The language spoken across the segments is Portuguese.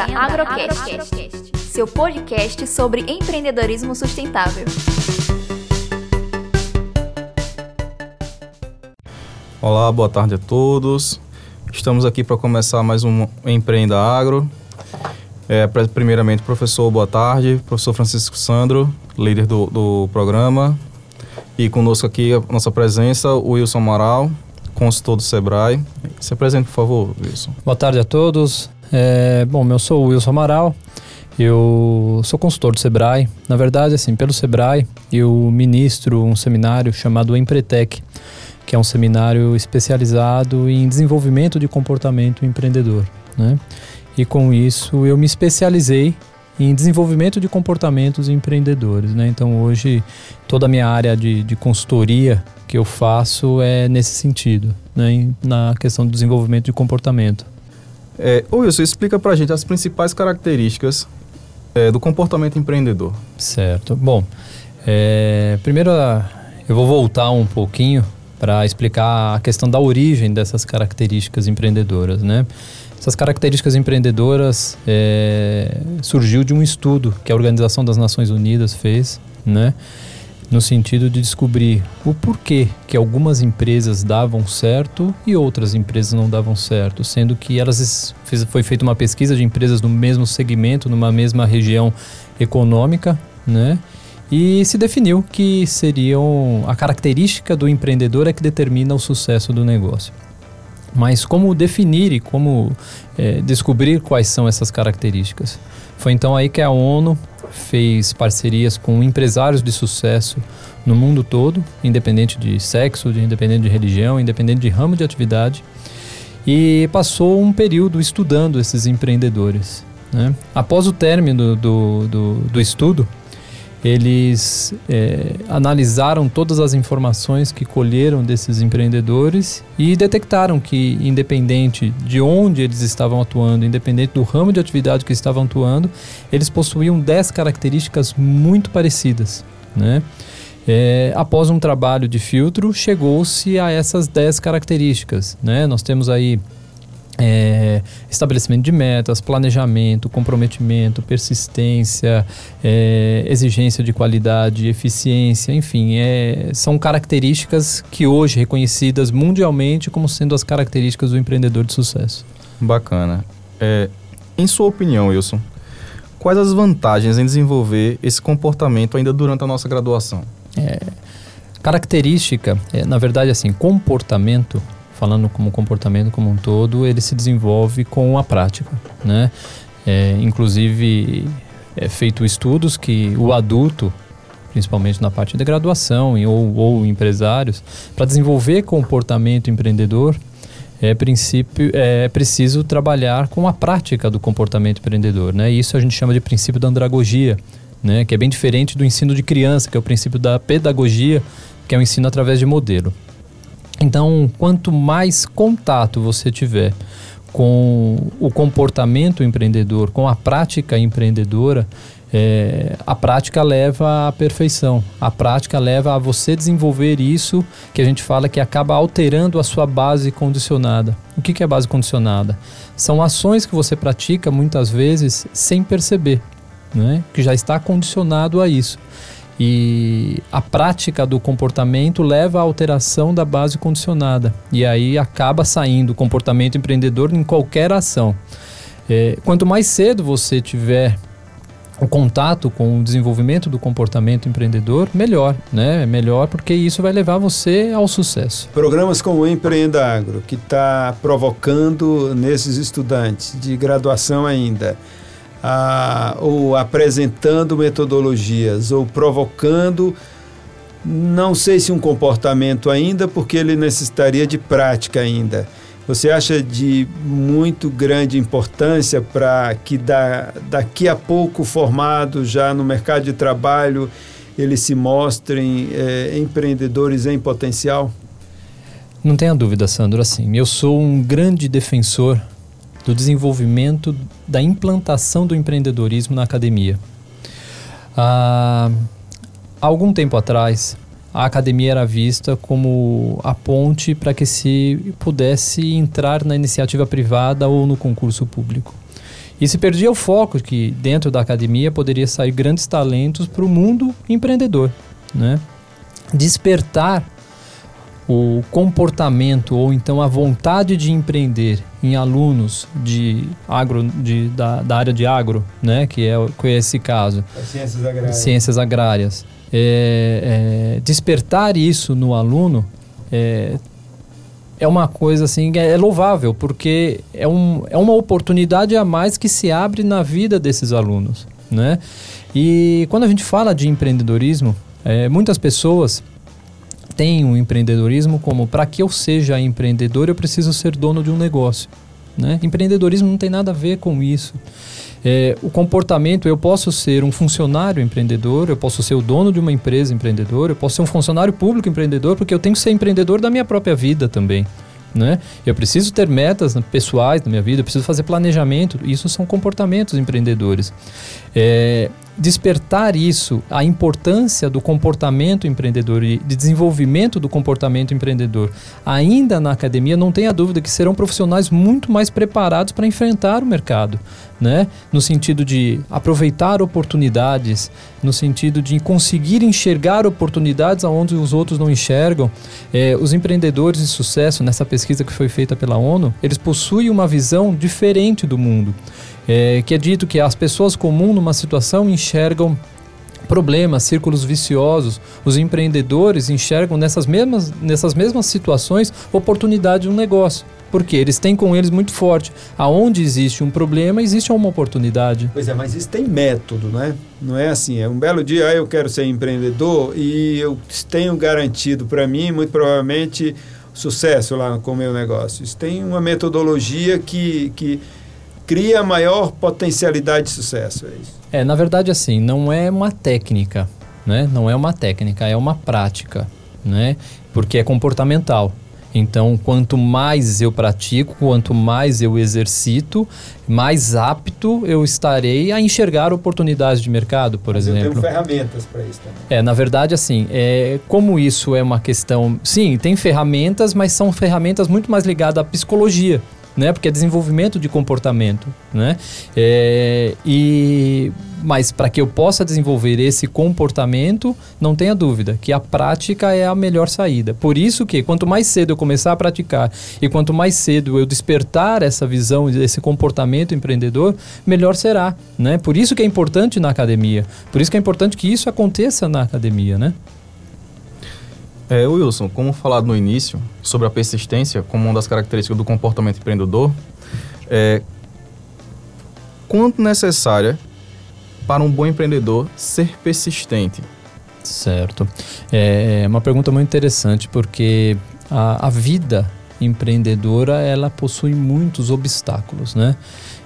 Empreenda Agrocast, seu podcast sobre empreendedorismo sustentável. Olá, boa tarde a todos. Estamos aqui para começar mais um Empreenda Agro. É, primeiramente, professor, boa tarde. Professor Francisco Sandro, líder do, do programa. E conosco aqui a nossa presença, o Wilson Amaral, consultor do Sebrae. Se apresente, por favor, Wilson. Boa tarde a todos. É, bom, eu sou o Wilson Amaral, eu sou consultor do Sebrae. Na verdade, assim, pelo Sebrae, eu ministro um seminário chamado Empretec, que é um seminário especializado em desenvolvimento de comportamento empreendedor, né? E com isso eu me especializei em desenvolvimento de comportamentos empreendedores, né? Então hoje toda a minha área de, de consultoria que eu faço é nesse sentido, né? Na questão do desenvolvimento de comportamento. É, Wilson, explica pra gente as principais características é, do comportamento empreendedor. Certo. Bom, é, primeiro eu vou voltar um pouquinho para explicar a questão da origem dessas características empreendedoras, né? Essas características empreendedoras é, surgiu de um estudo que a Organização das Nações Unidas fez, né? No sentido de descobrir o porquê que algumas empresas davam certo e outras empresas não davam certo, sendo que elas fez, foi feita uma pesquisa de empresas no mesmo segmento, numa mesma região econômica, né? E se definiu que seriam a característica do empreendedor é que determina o sucesso do negócio. Mas como definir e como é, descobrir quais são essas características? Foi então aí que a ONU fez parcerias com empresários de sucesso no mundo todo, independente de sexo, de, independente de religião, independente de ramo de atividade, e passou um período estudando esses empreendedores. Né? Após o término do, do, do estudo, eles é, analisaram todas as informações que colheram desses empreendedores e detectaram que, independente de onde eles estavam atuando, independente do ramo de atividade que estavam atuando, eles possuíam 10 características muito parecidas. Né? É, após um trabalho de filtro, chegou-se a essas 10 características. Né? Nós temos aí é, estabelecimento de metas, planejamento, comprometimento, persistência, é, exigência de qualidade, eficiência, enfim, é, são características que hoje reconhecidas mundialmente como sendo as características do empreendedor de sucesso. Bacana. É, em sua opinião, Wilson, quais as vantagens em desenvolver esse comportamento ainda durante a nossa graduação? É, característica, é, na verdade, assim, comportamento falando como comportamento como um todo, ele se desenvolve com a prática, né? É, inclusive, é feito estudos que o adulto, principalmente na parte da graduação ou, ou empresários, para desenvolver comportamento empreendedor, é, princípio, é preciso trabalhar com a prática do comportamento empreendedor. Né? Isso a gente chama de princípio da andragogia, né? que é bem diferente do ensino de criança, que é o princípio da pedagogia, que é o ensino através de modelo. Então, quanto mais contato você tiver com o comportamento empreendedor, com a prática empreendedora, é, a prática leva à perfeição. A prática leva a você desenvolver isso que a gente fala que acaba alterando a sua base condicionada. O que, que é base condicionada? São ações que você pratica muitas vezes sem perceber, né? que já está condicionado a isso. E a prática do comportamento leva à alteração da base condicionada. E aí acaba saindo o comportamento empreendedor em qualquer ação. É, quanto mais cedo você tiver o contato com o desenvolvimento do comportamento empreendedor, melhor, né? É melhor porque isso vai levar você ao sucesso. Programas como o Empreenda Agro, que está provocando nesses estudantes de graduação ainda a, ou apresentando metodologias, ou provocando, não sei se um comportamento ainda, porque ele necessitaria de prática ainda. Você acha de muito grande importância para que da, daqui a pouco formado já no mercado de trabalho eles se mostrem é, empreendedores em potencial? Não tenha dúvida, Sandro. Assim, eu sou um grande defensor do desenvolvimento da implantação do empreendedorismo na academia. Ah, há algum tempo atrás, a academia era vista como a ponte para que se pudesse entrar na iniciativa privada ou no concurso público. E se perdia o foco que dentro da academia poderia sair grandes talentos para o mundo empreendedor, né? Despertar o comportamento ou então a vontade de empreender em alunos de agro, de, da, da área de agro, né, que é, que é esse caso, ciências agrárias, ciências agrárias. É, é, despertar isso no aluno é, é uma coisa assim, é, é louvável, porque é, um, é uma oportunidade a mais que se abre na vida desses alunos, né? E quando a gente fala de empreendedorismo, é, muitas pessoas têm o empreendedorismo como para que eu seja empreendedor eu preciso ser dono de um negócio, né? Empreendedorismo não tem nada a ver com isso. É, o comportamento, eu posso ser um funcionário empreendedor, eu posso ser o dono de uma empresa empreendedora, eu posso ser um funcionário público empreendedor, porque eu tenho que ser empreendedor da minha própria vida também. Né? Eu preciso ter metas pessoais na minha vida, eu preciso fazer planejamento. Isso são comportamentos empreendedores. É, despertar isso, a importância do comportamento empreendedor e de desenvolvimento do comportamento empreendedor, ainda na academia, não tenha dúvida que serão profissionais muito mais preparados para enfrentar o mercado, né? No sentido de aproveitar oportunidades, no sentido de conseguir enxergar oportunidades aonde os outros não enxergam. É, os empreendedores de sucesso, nessa pesquisa que foi feita pela ONU, eles possuem uma visão diferente do mundo é, que é dito que as pessoas comuns numa situação enxergam problemas, círculos viciosos. Os empreendedores enxergam nessas mesmas, nessas mesmas situações oportunidade de um negócio. Porque eles têm com eles muito forte. Aonde existe um problema, existe uma oportunidade. Pois é, mas isso tem método, né? Não é assim, é um belo dia, ah, eu quero ser empreendedor e eu tenho garantido para mim, muito provavelmente, sucesso lá com o meu negócio. Isso tem uma metodologia que, que cria maior potencialidade de sucesso. É, isso. é, na verdade, assim, não é uma técnica, né? Não é uma técnica, é uma prática, né? Porque é comportamental. Então, quanto mais eu pratico, quanto mais eu exercito, mais apto eu estarei a enxergar oportunidades de mercado, por Mas exemplo. Eu tenho ferramentas para isso também. É, na verdade, assim, é, como isso é uma questão. Sim, tem ferramentas, mas são ferramentas muito mais ligadas à psicologia né? Porque é desenvolvimento de comportamento, né? É, e mas para que eu possa desenvolver esse comportamento, não tenha dúvida que a prática é a melhor saída. Por isso que quanto mais cedo eu começar a praticar e quanto mais cedo eu despertar essa visão, esse comportamento empreendedor, melhor será, né? Por isso que é importante na academia. Por isso que é importante que isso aconteça na academia, né? É, Wilson, como falado no início, sobre a persistência como uma das características do comportamento empreendedor, é, quanto necessária para um bom empreendedor ser persistente? Certo. É, é uma pergunta muito interessante, porque a, a vida empreendedora ela possui muitos obstáculos, né?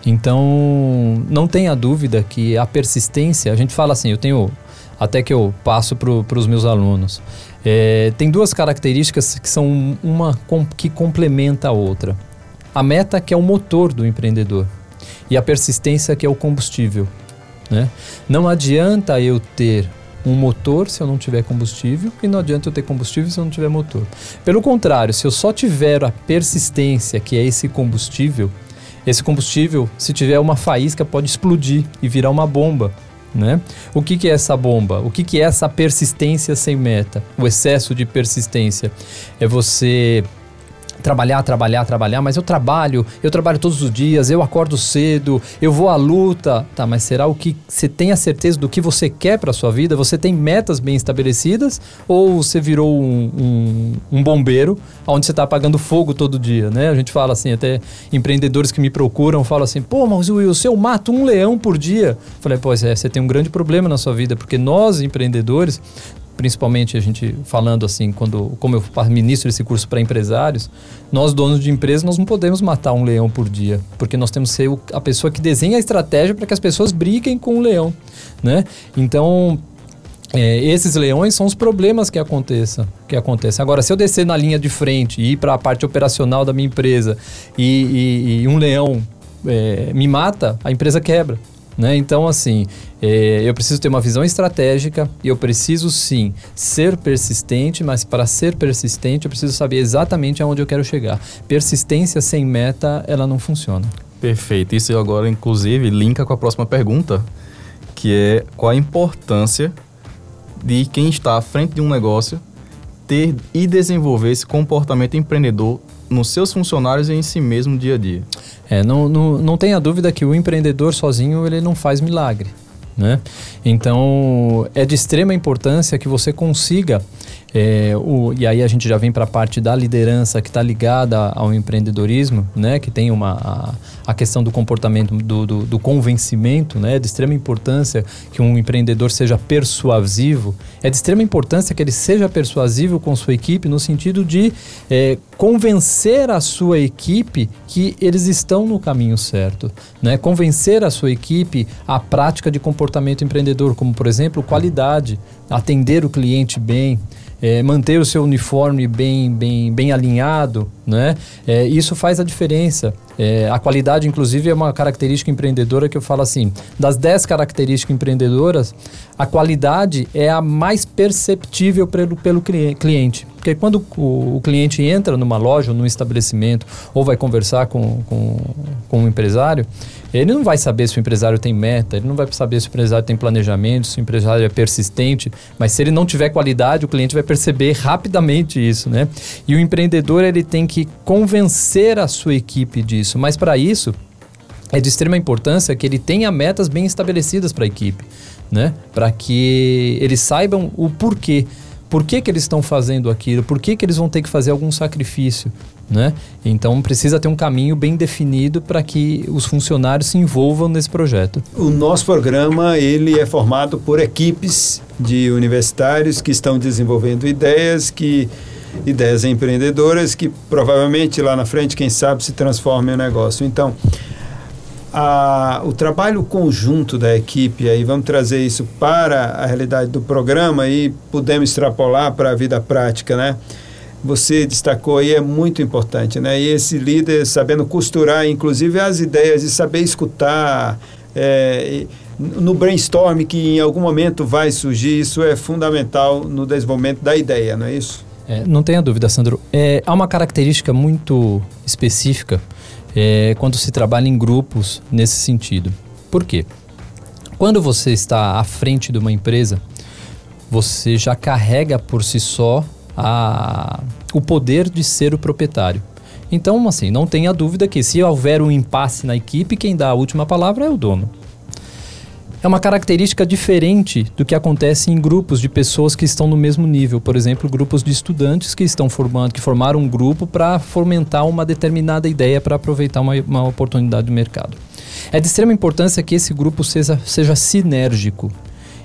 Então, não tenha dúvida que a persistência, a gente fala assim, eu tenho até que eu passo para os meus alunos. É, tem duas características que são uma que complementa a outra. A meta, que é o motor do empreendedor, e a persistência, que é o combustível. Né? Não adianta eu ter um motor se eu não tiver combustível e não adianta eu ter combustível se eu não tiver motor. Pelo contrário, se eu só tiver a persistência, que é esse combustível, esse combustível, se tiver uma faísca, pode explodir e virar uma bomba. Né? O que, que é essa bomba? O que, que é essa persistência sem meta? O excesso de persistência? É você trabalhar, trabalhar, trabalhar, mas eu trabalho, eu trabalho todos os dias, eu acordo cedo, eu vou à luta. Tá, mas será o que você tem a certeza do que você quer para sua vida? Você tem metas bem estabelecidas ou você virou um, um, um bombeiro onde você está apagando fogo todo dia, né? A gente fala assim, até empreendedores que me procuram falam assim, pô, mas Will, se eu mato um leão por dia, eu falei, pois é, você tem um grande problema na sua vida, porque nós empreendedores principalmente a gente falando assim, quando como eu ministro esse curso para empresários, nós donos de empresas nós não podemos matar um leão por dia, porque nós temos que ser a pessoa que desenha a estratégia para que as pessoas briguem com o leão, né? Então é, esses leões são os problemas que aconteçam, que acontecem. Agora, se eu descer na linha de frente e ir para a parte operacional da minha empresa e, e, e um leão é, me mata, a empresa quebra. Né? Então, assim, é, eu preciso ter uma visão estratégica e eu preciso sim ser persistente, mas para ser persistente eu preciso saber exatamente aonde eu quero chegar. Persistência sem meta, ela não funciona. Perfeito. Isso agora, inclusive, linka com a próxima pergunta, que é qual a importância de quem está à frente de um negócio ter e desenvolver esse comportamento empreendedor nos seus funcionários e em si mesmo dia a dia. É, não, não, não tenha dúvida que o empreendedor sozinho ele não faz milagre. Né? Então, é de extrema importância que você consiga é, o, e aí a gente já vem para a parte da liderança que está ligada ao empreendedorismo, né? Que tem uma a, a questão do comportamento do, do, do, convencimento, né? De extrema importância que um empreendedor seja persuasivo. É de extrema importância que ele seja persuasivo com sua equipe no sentido de é, convencer a sua equipe que eles estão no caminho certo, né? Convencer a sua equipe à prática de comportamento empreendedor, como por exemplo qualidade, atender o cliente bem é, manter o seu uniforme bem, bem, bem alinhado, né? É, isso faz a diferença. É, a qualidade, inclusive, é uma característica empreendedora que eu falo assim: das 10 características empreendedoras, a qualidade é a mais perceptível pelo, pelo cliente. Porque quando o, o cliente entra numa loja ou num estabelecimento ou vai conversar com, com, com um empresário, ele não vai saber se o empresário tem meta, ele não vai saber se o empresário tem planejamento, se o empresário é persistente, mas se ele não tiver qualidade, o cliente vai perceber rapidamente isso, né? E o empreendedor ele tem que convencer a sua equipe disso, mas para isso é de extrema importância que ele tenha metas bem estabelecidas para a equipe, né? Para que eles saibam o porquê. Por que, que eles estão fazendo aquilo? Por que, que eles vão ter que fazer algum sacrifício? Né? Então precisa ter um caminho bem definido para que os funcionários se envolvam nesse projeto. O nosso programa ele é formado por equipes de universitários que estão desenvolvendo ideias que ideias empreendedoras que provavelmente lá na frente, quem sabe, se transformem em um negócio. Então, a, o trabalho conjunto da equipe, aí vamos trazer isso para a realidade do programa e podemos extrapolar para a vida prática, né? Você destacou aí é muito importante, né? E esse líder sabendo costurar, inclusive, as ideias e saber escutar, é, no brainstorm que em algum momento vai surgir, isso é fundamental no desenvolvimento da ideia, não é isso? É, não tenha dúvida, Sandro. É, há uma característica muito específica é, quando se trabalha em grupos nesse sentido. Por quê? Quando você está à frente de uma empresa, você já carrega por si só a, o poder de ser o proprietário. Então, assim, não tenha dúvida que se houver um impasse na equipe, quem dá a última palavra é o dono é uma característica diferente do que acontece em grupos de pessoas que estão no mesmo nível. Por exemplo, grupos de estudantes que estão formando, que formaram um grupo para fomentar uma determinada ideia para aproveitar uma, uma oportunidade de mercado. É de extrema importância que esse grupo seja, seja sinérgico.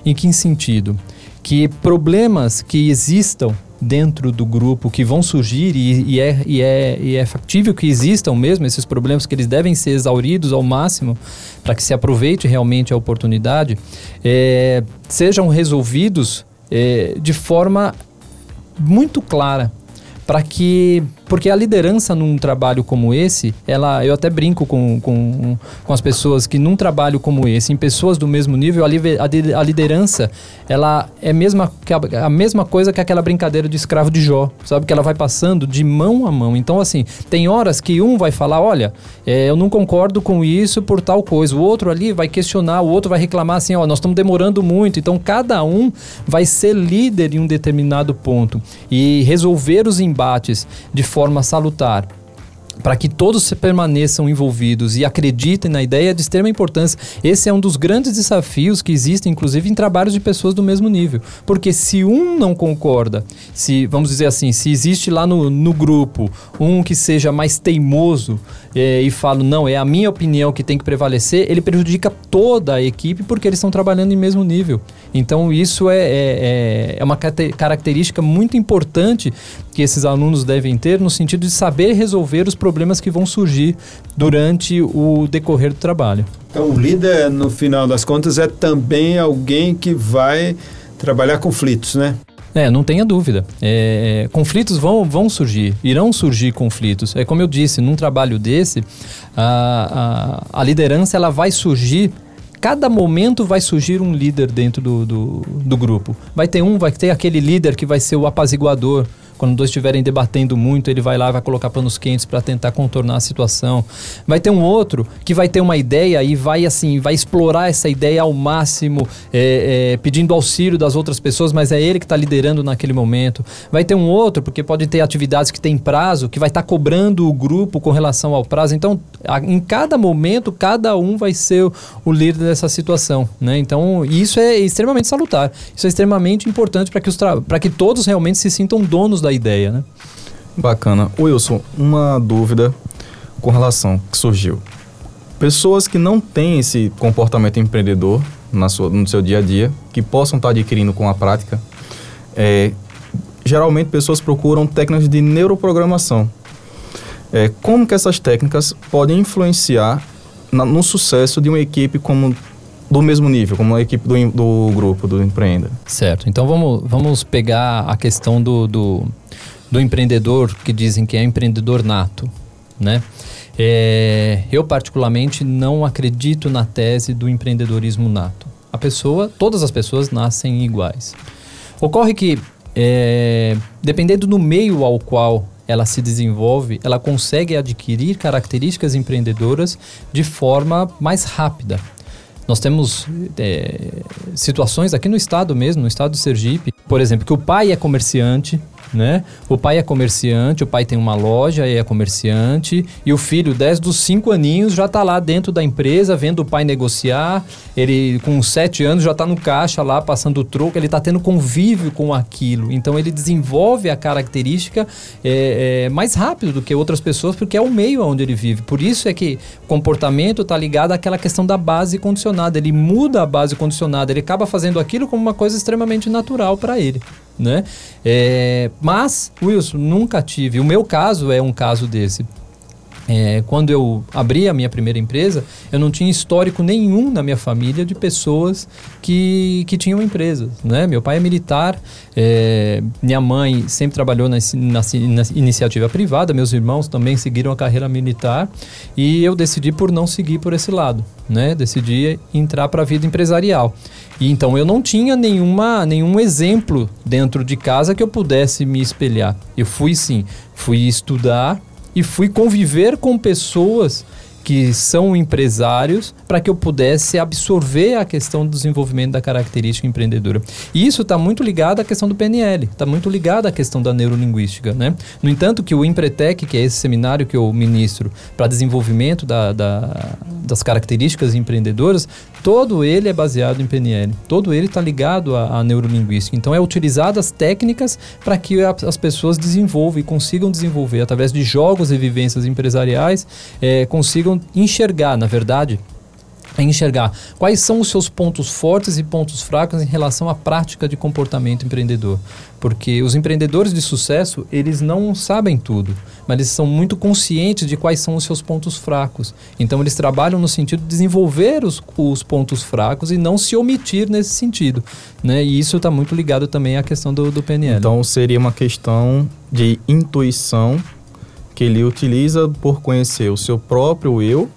Em que sentido? Que problemas que existam dentro do grupo que vão surgir e, e, é, e, é, e é factível que existam mesmo esses problemas que eles devem ser exauridos ao máximo para que se aproveite realmente a oportunidade, é, sejam resolvidos é, de forma muito clara para que porque a liderança num trabalho como esse, ela, eu até brinco com, com, com as pessoas que num trabalho como esse, em pessoas do mesmo nível, a, liderança, ela é mesma, a, mesma coisa que aquela brincadeira de escravo de Jó, sabe? Que ela vai passando de mão a mão. Então, assim, tem horas que um vai falar, olha, é, eu não concordo com isso por tal coisa. O outro ali vai questionar, o outro vai reclamar assim, ó, nós estamos demorando muito. Então, cada um vai ser líder em um determinado ponto e resolver os embates de forma forma salutar para que todos permaneçam envolvidos e acreditem na ideia de extrema importância. Esse é um dos grandes desafios que existem, inclusive, em trabalhos de pessoas do mesmo nível. Porque se um não concorda, se, vamos dizer assim, se existe lá no, no grupo um que seja mais teimoso é, e fala, não, é a minha opinião que tem que prevalecer, ele prejudica toda a equipe porque eles estão trabalhando em mesmo nível. Então, isso é, é, é, é uma característica muito importante que esses alunos devem ter no sentido de saber resolver os problemas que vão surgir durante o decorrer do trabalho. Então, o líder, no final das contas, é também alguém que vai trabalhar conflitos, né? É, não tenha dúvida. É, conflitos vão, vão surgir, irão surgir conflitos. É como eu disse, num trabalho desse, a, a, a liderança ela vai surgir cada momento vai surgir um líder dentro do, do, do, grupo. Vai ter um, vai ter aquele líder que vai ser o apaziguador, Quando dois estiverem debatendo muito, ele vai lá, vai colocar panos quentes para tentar contornar a situação. Vai ter um outro que vai ter uma ideia e vai assim, vai explorar essa ideia ao máximo, é, é, pedindo auxílio das outras pessoas, mas é ele que está liderando naquele momento. Vai ter um outro, porque pode ter atividades que tem prazo, que vai estar tá cobrando o grupo com relação ao prazo. Então, a, em cada momento, cada um vai ser o, o líder dessa situação. Né? Então, isso é extremamente salutar. Isso é extremamente importante para que, os que todos realmente se sintam donos da ideia. Né? Bacana. Wilson, uma dúvida com relação que surgiu. Pessoas que não têm esse comportamento empreendedor na sua, no seu dia a dia, que possam estar adquirindo com a prática, é, geralmente pessoas procuram técnicas de neuroprogramação. É, como que essas técnicas podem influenciar na, no sucesso de uma equipe como do mesmo nível, como a equipe do, do grupo, do Empreenda? Certo. Então vamos, vamos pegar a questão do, do, do empreendedor que dizem que é empreendedor nato, né? É, eu particularmente não acredito na tese do empreendedorismo nato. A pessoa, todas as pessoas nascem iguais. Ocorre que, é, dependendo do meio ao qual ela se desenvolve, ela consegue adquirir características empreendedoras de forma mais rápida. Nós temos é, situações aqui no estado mesmo, no estado de Sergipe, por exemplo, que o pai é comerciante, né? O pai é comerciante, o pai tem uma loja e é comerciante, e o filho, desde os cinco aninhos, já está lá dentro da empresa, vendo o pai negociar. Ele, com sete anos, já está no caixa lá, passando o troco, ele está tendo convívio com aquilo. Então, ele desenvolve a característica é, é, mais rápido do que outras pessoas, porque é o meio onde ele vive. Por isso é que comportamento está ligado àquela questão da base condicionada. Ele muda a base condicionada, ele acaba fazendo aquilo como uma coisa extremamente natural para ele né? É, mas, Wilson, nunca tive. O meu caso é um caso desse. É, quando eu abri a minha primeira empresa, eu não tinha histórico nenhum na minha família de pessoas que, que tinham empresas. Né? Meu pai é militar, é, minha mãe sempre trabalhou na, na, na, iniciativa privada, meus irmãos também seguiram a carreira militar e eu decidi por não seguir por esse lado. Né? Decidi entrar para a vida empresarial. E então eu não tinha nenhuma, nenhum exemplo dentro de casa que eu pudesse me espelhar. Eu fui sim, fui estudar e fui conviver com pessoas que são empresários para que eu pudesse absorver a questão do desenvolvimento da característica empreendedora. E isso está muito ligado à questão do PNL, está muito ligado à questão da neurolinguística. Né? No entanto, que o Empretec, que é esse seminário que eu ministro para desenvolvimento da, da, das características empreendedoras, todo ele é baseado em PNL, todo ele está ligado à, à, neurolinguística. Então, é utilizado as técnicas para que a, as pessoas desenvolvam e consigam desenvolver, através de jogos e vivências empresariais, é, consigam enxergar, na verdade, é enxergar quais são os seus pontos fortes e pontos fracos em relação à prática de comportamento empreendedor. Porque os empreendedores de sucesso, eles não sabem tudo, mas eles são muito conscientes de quais são os seus pontos fracos. Então, eles trabalham no sentido de desenvolver os, os pontos fracos e não se omitir nesse sentido. Né? E isso está muito ligado também à questão do, do PNL. Então, seria uma questão de intuição que ele utiliza por conhecer o seu próprio eu,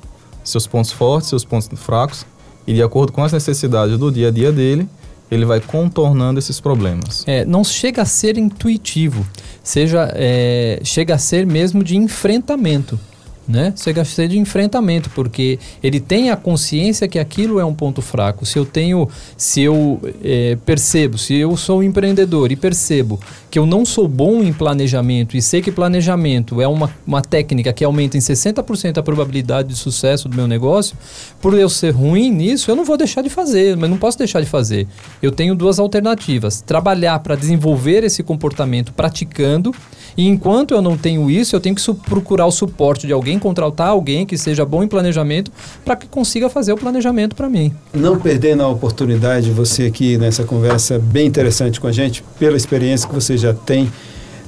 seus pontos fortes, seus pontos fracos, e de acordo com as necessidades do dia a dia dele, ele vai contornando esses problemas. É, não chega a ser intuitivo, seja, é, chega a ser mesmo de enfrentamento né? Chega a ser de enfrentamento, porque ele tem a consciência que aquilo é um ponto fraco. Se eu tenho, se eu é, percebo, se eu sou um empreendedor e percebo que eu não sou bom em planejamento e sei que planejamento é uma, uma técnica que aumenta em 60% a probabilidade de sucesso do meu negócio, por eu ser ruim nisso, eu não vou deixar de fazer, mas não posso deixar de fazer. Eu tenho duas alternativas: trabalhar para desenvolver esse comportamento praticando, e enquanto eu não tenho isso, eu tenho que procurar o suporte de alguém alguém, contratar alguém que seja bom em planejamento para que consiga fazer o planejamento para mim. Não perdendo a oportunidade, você aqui nessa conversa bem interessante com a gente, pela experiência que você já tem,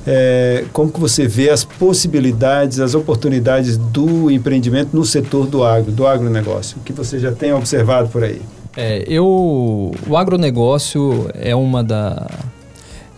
é, como que você vê as possibilidades, as oportunidades do empreendimento no setor do agro, do agronegócio, que você já tem observado por aí? É, eu, o agronegócio é uma, da,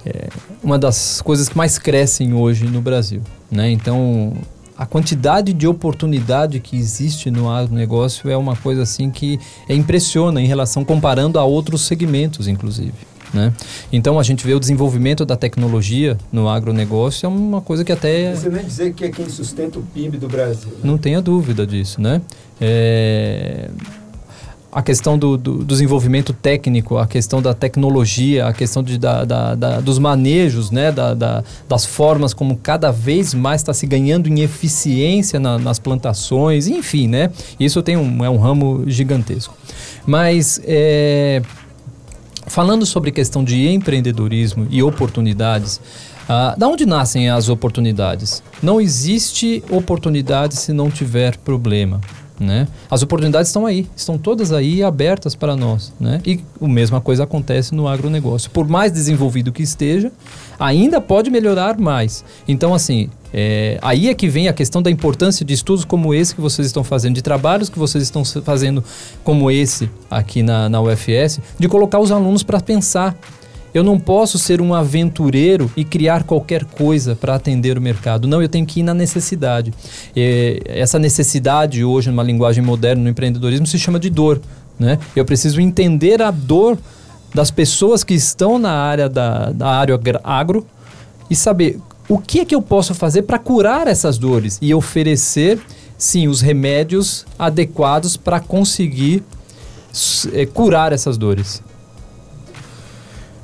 é uma das coisas que mais crescem hoje no Brasil. Né? Então, a quantidade de oportunidade que existe no agronegócio é uma coisa assim que é impressiona em relação comparando a outros segmentos, inclusive. Né? Então a gente vê o desenvolvimento da tecnologia no agronegócio é uma coisa que até. Você nem dizer que é quem sustenta o PIB do Brasil. Né? Não tenha dúvida disso, né? É a questão do, do, desenvolvimento técnico, a questão da tecnologia, a questão de, da, da, da dos manejos, né, da, das formas como cada vez mais está se ganhando em eficiência na, nas plantações, enfim, né? Isso tem um, é um ramo gigantesco. Mas é, falando sobre questão de empreendedorismo e oportunidades, ah, da onde nascem as oportunidades? Não existe oportunidade se não tiver problema. Né? As oportunidades estão aí, estão todas aí abertas para nós. Né? E a mesma coisa acontece no agronegócio. Por mais desenvolvido que esteja, ainda pode melhorar mais. Então, assim, é, aí é que vem a questão da importância de estudos como esse que vocês estão fazendo, de trabalhos que vocês estão fazendo como esse aqui na, na UFS, de colocar os alunos para pensar eu não posso ser um aventureiro e criar qualquer coisa para atender o mercado. Não, eu tenho que ir na necessidade. E essa necessidade, hoje, numa linguagem moderna, no empreendedorismo, se chama de dor. Né? Eu preciso entender a dor das pessoas que estão na área da, da área agro e saber o que é que eu posso fazer para curar essas dores e oferecer, sim, os remédios adequados para conseguir é, curar essas dores.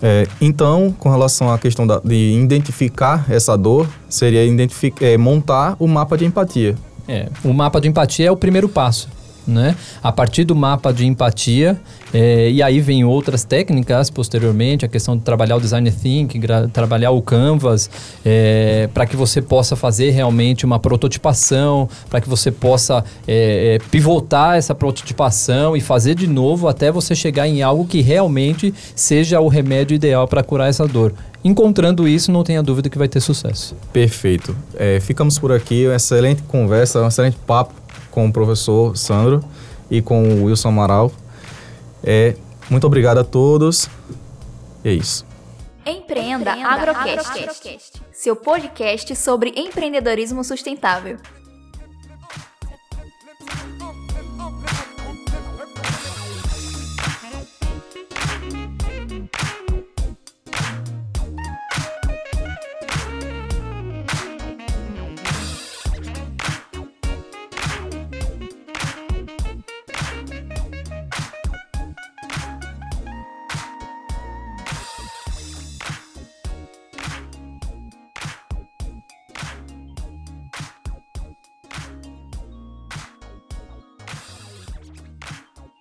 É, então, com relação à questão da, de identificar essa dor, seria identificar, é, montar o mapa de empatia. É, o mapa de empatia é o primeiro passo né? A partir do mapa de empatia, é, e aí vem outras técnicas posteriormente, a questão de trabalhar o design thinking, trabalhar o canvas, é, para que você possa fazer realmente uma prototipação, para que você possa é, pivotar essa prototipação e fazer de novo até você chegar em algo que realmente seja o remédio ideal para curar essa dor. Encontrando isso, não tenha dúvida que vai ter sucesso. Perfeito. ficamos por aqui, uma excelente conversa, um excelente papo com o professor Sandro e com o Wilson Amaral. É, muito obrigado a todos. E é isso. Empreenda, Empreenda Agrocast, Agrocast, seu podcast sobre empreendedorismo sustentável.